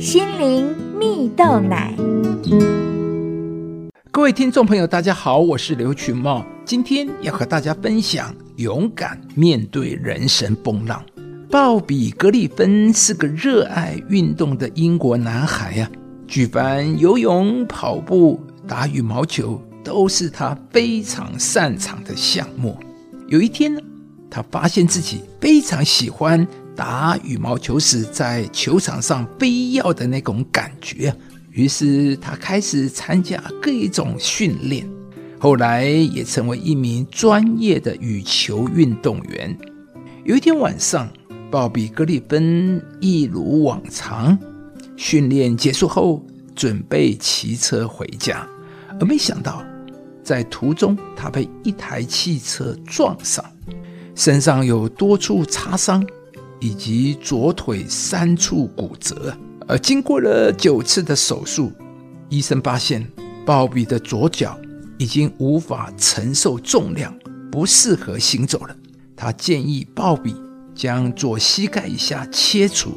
心灵蜜豆奶。各位听众朋友，大家好，我是刘群茂，今天要和大家分享勇敢面对人生风浪。鲍比·格里芬是个热爱运动的英国男孩呀，举凡游泳、跑步、打羽毛球，都是他非常擅长的项目。有一天，他发现自己非常喜欢。打羽毛球时，在球场上飞要的那种感觉，于是他开始参加各种训练，后来也成为一名专业的羽球运动员。有一天晚上，鲍比·格里芬一如往常，训练结束后准备骑车回家，而没想到在途中他被一台汽车撞上，身上有多处擦伤。以及左腿三处骨折，而经过了九次的手术，医生发现鲍比的左脚已经无法承受重量，不适合行走了。他建议鲍比将左膝盖以下切除，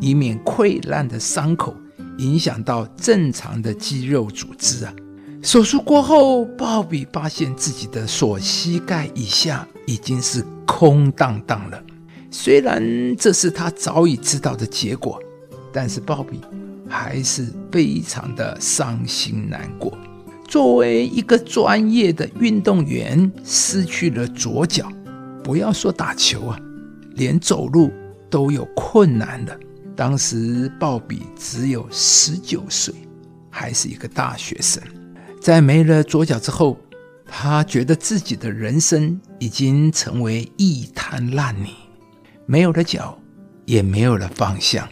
以免溃烂的伤口影响到正常的肌肉组织啊。手术过后，鲍比发现自己的左膝盖以下已经是空荡荡了。虽然这是他早已知道的结果，但是鲍比还是非常的伤心难过。作为一个专业的运动员，失去了左脚，不要说打球啊，连走路都有困难的。当时鲍比只有十九岁，还是一个大学生。在没了左脚之后，他觉得自己的人生已经成为一滩烂泥。没有了脚，也没有了方向，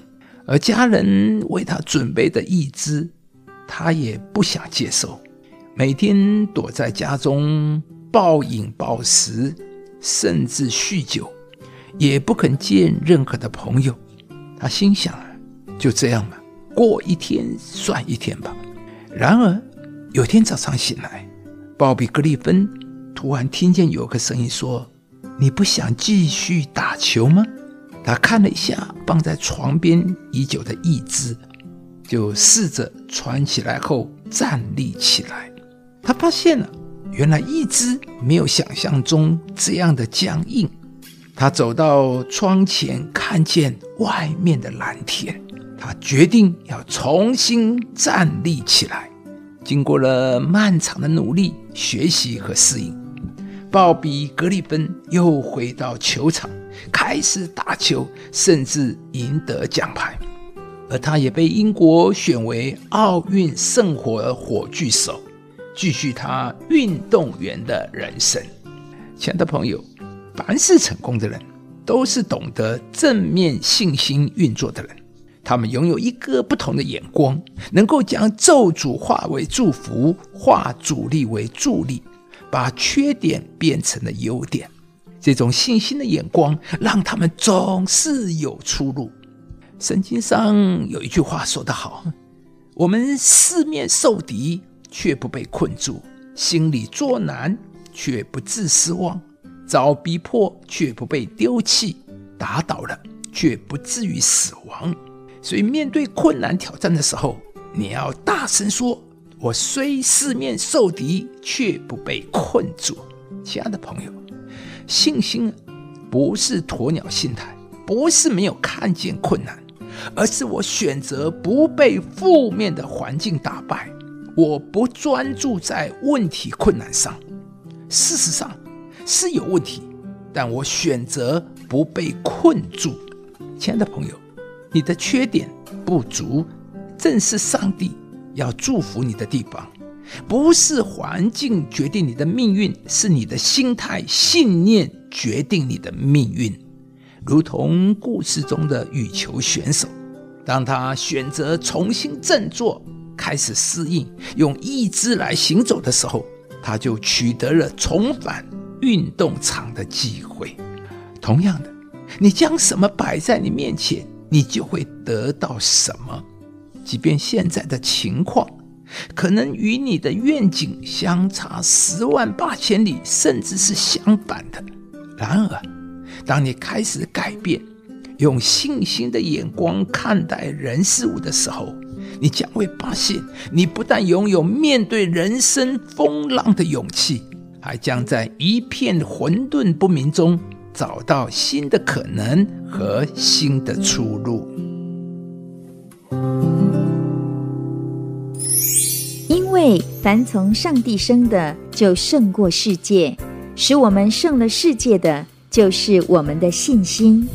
而家人为他准备的义肢，他也不想接受。每天躲在家中暴饮暴食，甚至酗酒，也不肯见任何的朋友。他心想啊：就这样吧，过一天算一天吧。然而有天早上醒来，鲍比·格里芬突然听见有个声音说。你不想继续打球吗？他看了一下放在床边已久的义肢，就试着穿起来后站立起来。他发现了，原来义肢没有想象中这样的僵硬。他走到窗前，看见外面的蓝天，他决定要重新站立起来。经过了漫长的努力、学习和适应。鲍比·格里芬又回到球场，开始打球，甚至赢得奖牌，而他也被英国选为奥运圣火火炬手，继续他运动员的人生。亲爱的朋友，凡是成功的人，都是懂得正面信心运作的人，他们拥有一个不同的眼光，能够将咒诅化为祝福，化阻力为助力。把缺点变成了优点，这种信心的眼光让他们总是有出路。圣经上有一句话说得好：“我们四面受敌，却不被困住；心里作难，却不致失望；遭逼迫，却不被丢弃；打倒了，却不至于死亡。”所以，面对困难挑战的时候，你要大声说。我虽四面受敌，却不被困住。亲爱的朋友，信心不是鸵鸟心态，不是没有看见困难，而是我选择不被负面的环境打败。我不专注在问题困难上，事实上是有问题，但我选择不被困住。亲爱的朋友，你的缺点不足，正是上帝。要祝福你的地方，不是环境决定你的命运，是你的心态、信念决定你的命运。如同故事中的羽球选手，当他选择重新振作、开始适应、用意志来行走的时候，他就取得了重返运动场的机会。同样的，你将什么摆在你面前，你就会得到什么。即便现在的情况可能与你的愿景相差十万八千里，甚至是相反的，然而，当你开始改变，用信心的眼光看待人事物的时候，你将会发现，你不但拥有面对人生风浪的勇气，还将在一片混沌不明中找到新的可能和新的出路。凡从上帝生的，就胜过世界；使我们胜了世界的，就是我们的信心。